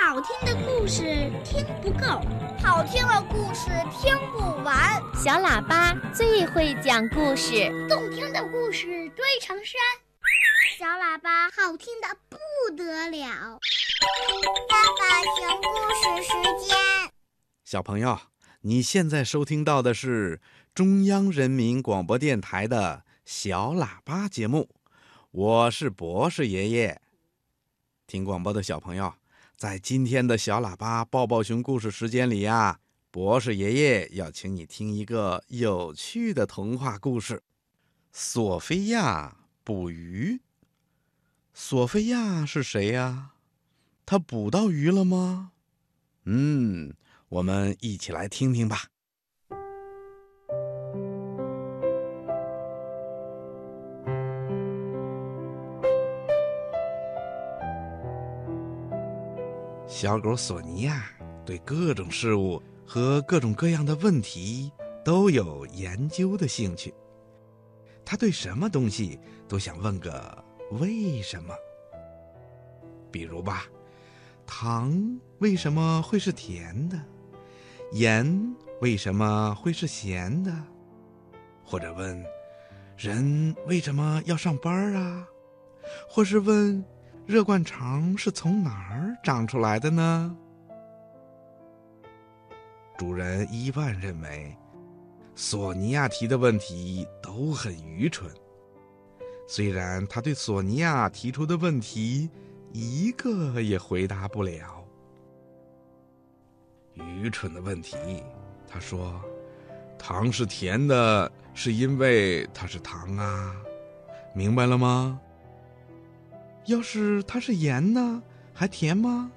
好听的故事听不够，好听的故事听不完。小喇叭最会讲故事，动听的故事堆成山。小喇叭好听的不得了。爸爸讲故事时间。小朋友，你现在收听到的是中央人民广播电台的小喇叭节目，我是博士爷爷。听广播的小朋友，在今天的小喇叭抱抱熊故事时间里呀，博士爷爷要请你听一个有趣的童话故事：索菲亚捕鱼。索菲亚是谁呀？她捕到鱼了吗？嗯，我们一起来听听吧。小狗索尼娅对各种事物和各种各样的问题都有研究的兴趣。他对什么东西都想问个为什么。比如吧，糖为什么会是甜的？盐为什么会是咸的？或者问，人为什么要上班啊？或是问。热灌肠是从哪儿长出来的呢？主人伊万认为，索尼娅提的问题都很愚蠢。虽然他对索尼娅提出的问题一个也回答不了。愚蠢的问题，他说：“糖是甜的，是因为它是糖啊，明白了吗？”要是它是盐呢，还甜吗？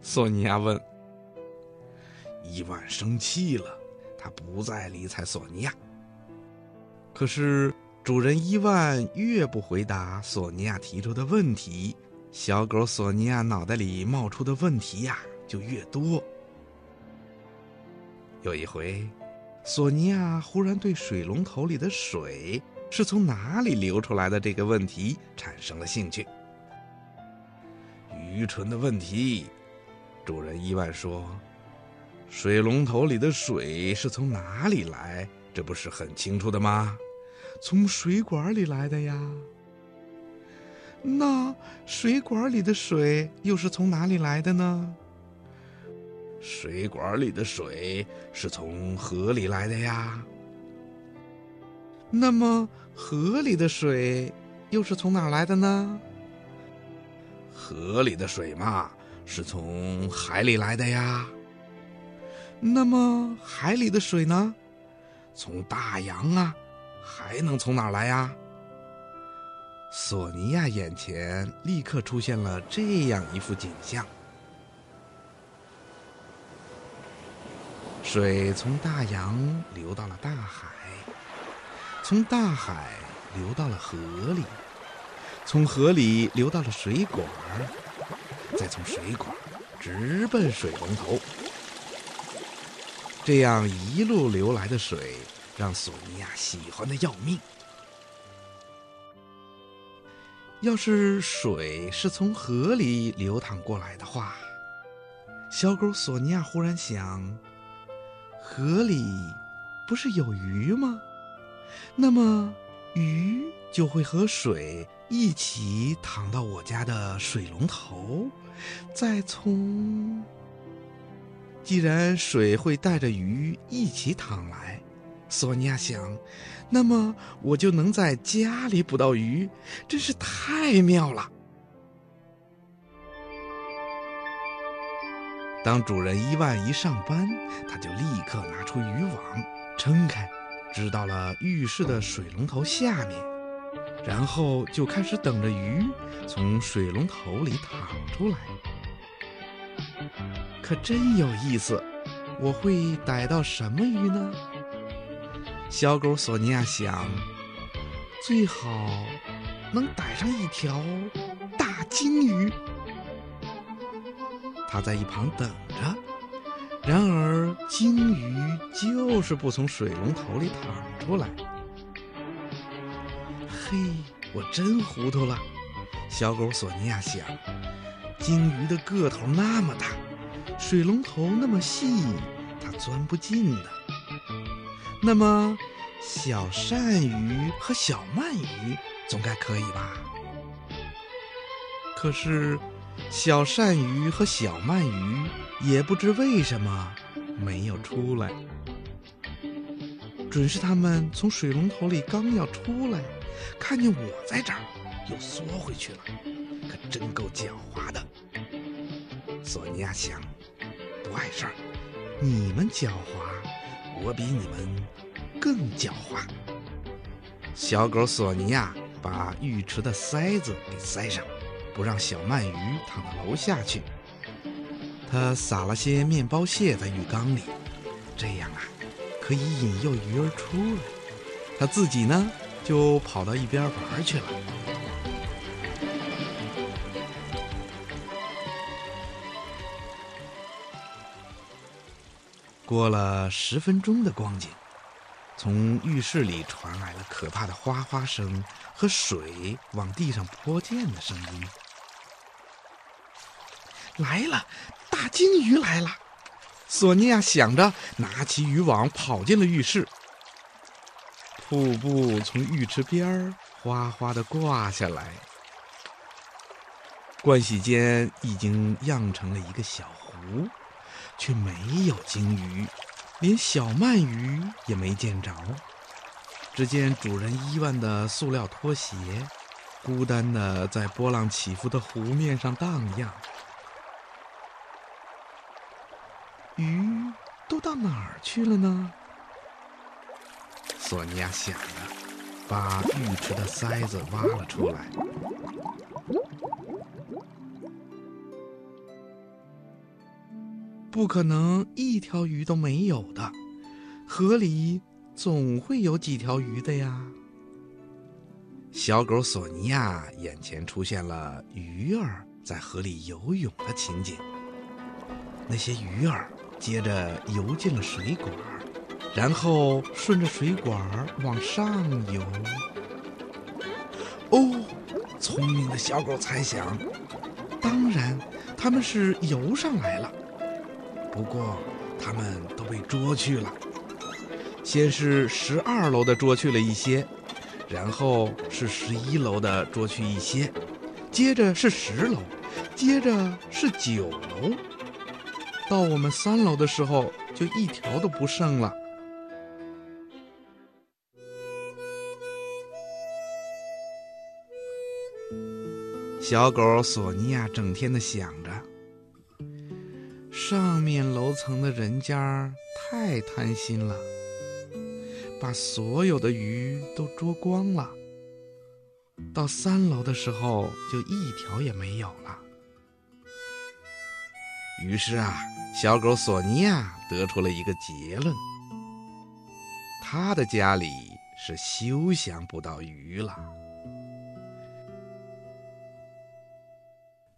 索尼娅问。伊万生气了，他不再理睬索尼娅。可是主人伊万越不回答索尼娅提出的问题，小狗索尼娅脑袋里冒出的问题呀就越多。有一回，索尼娅忽然对水龙头里的水是从哪里流出来的这个问题产生了兴趣。愚蠢的问题，主人伊万说：“水龙头里的水是从哪里来？这不是很清楚的吗？从水管里来的呀。那水管里的水又是从哪里来的呢？水管里的水是从河里来的呀。那么河里的水又是从哪来的呢？”河里的水嘛，是从海里来的呀。那么海里的水呢？从大洋啊，还能从哪来呀？索尼娅眼前立刻出现了这样一幅景象：水从大洋流到了大海，从大海流到了河里。从河里流到了水管，再从水管直奔水龙头。这样一路流来的水，让索尼娅喜欢的要命。要是水是从河里流淌过来的话，小狗索尼娅忽然想：河里不是有鱼吗？那么鱼就会和水。一起躺到我家的水龙头，再从……既然水会带着鱼一起淌来，索尼娅想，那么我就能在家里捕到鱼，真是太妙了。当主人伊万一上班，他就立刻拿出渔网，撑开，支到了浴室的水龙头下面。然后就开始等着鱼从水龙头里淌出来，可真有意思。我会逮到什么鱼呢？小狗索尼娅想，最好能逮上一条大金鱼。它在一旁等着，然而金鱼就是不从水龙头里淌出来。嘿，我真糊涂了，小狗索尼娅想。鲸鱼的个头那么大，水龙头那么细，它钻不进的。那么，小鳝鱼和小鳗鱼总该可以吧？可是，小鳝鱼和小鳗鱼也不知为什么没有出来。准是他们从水龙头里刚要出来，看见我在这儿，又缩回去了，可真够狡猾的。索尼娅想，不碍事儿，你们狡猾，我比你们更狡猾。小狗索尼娅把浴池的塞子给塞上，不让小鳗鱼躺到楼下去。他撒了些面包屑在浴缸里，这样啊，可以引诱鱼儿出来。他自己呢，就跑到一边玩去了。过了十分钟的光景，从浴室里传来了可怕的哗哗声和水往地上泼溅的声音。来了，大鲸鱼来了！索尼娅想着，拿起渔网跑进了浴室。瀑布从浴池边儿哗哗的挂下来，盥洗间已经漾成了一个小湖。却没有鲸鱼，连小鳗鱼也没见着。只见主人伊万的塑料拖鞋，孤单的在波浪起伏的湖面上荡漾。鱼都到哪儿去了呢？索尼娅想着，把浴池的塞子挖了出来。不可能一条鱼都没有的，河里总会有几条鱼的呀。小狗索尼娅眼前出现了鱼儿在河里游泳的情景。那些鱼儿接着游进了水管，然后顺着水管往上游。哦，聪明的小狗猜想，当然，它们是游上来了。不过，他们都被捉去了。先是十二楼的捉去了一些，然后是十一楼的捉去一些，接着是十楼，接着是九楼。到我们三楼的时候，就一条都不剩了。小狗索尼娅整天的想着。上面楼层的人家太贪心了，把所有的鱼都捉光了。到三楼的时候，就一条也没有了。于是啊，小狗索尼娅得出了一个结论：他的家里是休想不到鱼了。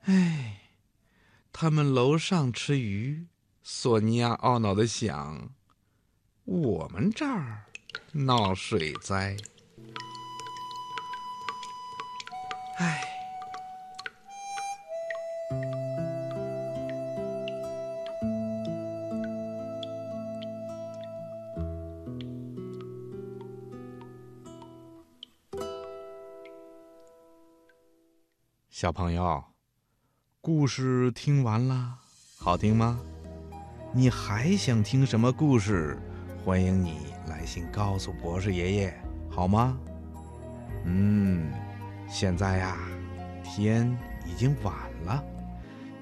唉。他们楼上吃鱼，索尼娅懊恼的想：“我们这儿闹水灾。”唉，小朋友。故事听完了，好听吗？你还想听什么故事？欢迎你来信告诉博士爷爷，好吗？嗯，现在呀，天已经晚了，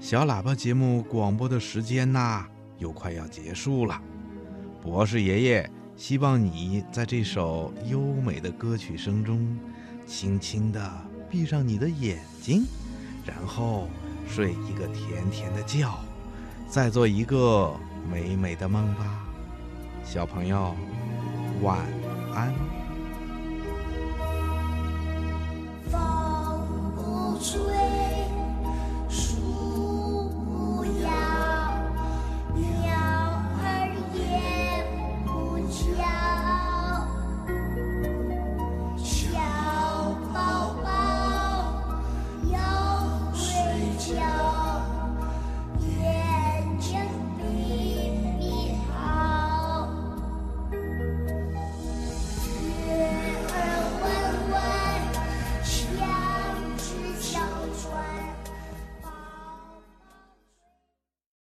小喇叭节目广播的时间呐，又快要结束了。博士爷爷希望你在这首优美的歌曲声中，轻轻地闭上你的眼睛，然后。睡一个甜甜的觉，再做一个美美的梦吧，小朋友，晚安。